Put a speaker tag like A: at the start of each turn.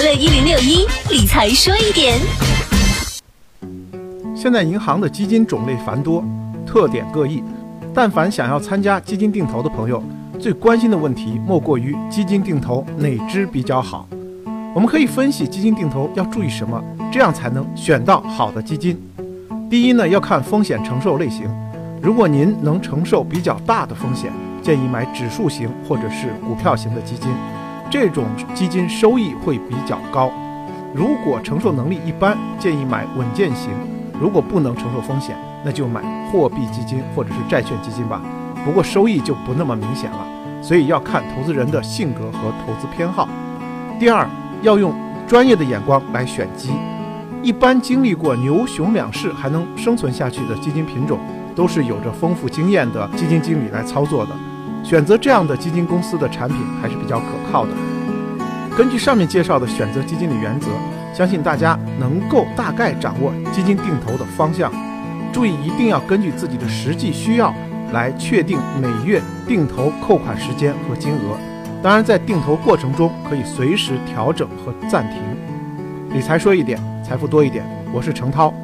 A: 快乐一零六一理财说一点。
B: 现在银行的基金种类繁多，特点各异。但凡想要参加基金定投的朋友，最关心的问题莫过于基金定投哪支比较好。我们可以分析基金定投要注意什么，这样才能选到好的基金。第一呢，要看风险承受类型。如果您能承受比较大的风险，建议买指数型或者是股票型的基金，这种基金收益会比较高。如果承受能力一般，建议买稳健型。如果不能承受风险，那就买货币基金或者是债券基金吧。不过收益就不那么明显了，所以要看投资人的性格和投资偏好。第二，要用专业的眼光来选基。一般经历过牛熊两市还能生存下去的基金品种，都是有着丰富经验的基金经理来操作的。选择这样的基金公司的产品还是比较可靠的。根据上面介绍的选择基金的原则，相信大家能够大概掌握基金定投的方向。注意一定要根据自己的实际需要来确定每月定投扣款时间和金额。当然，在定投过程中可以随时调整和暂停。理财说一点。财富多一点，我是程涛。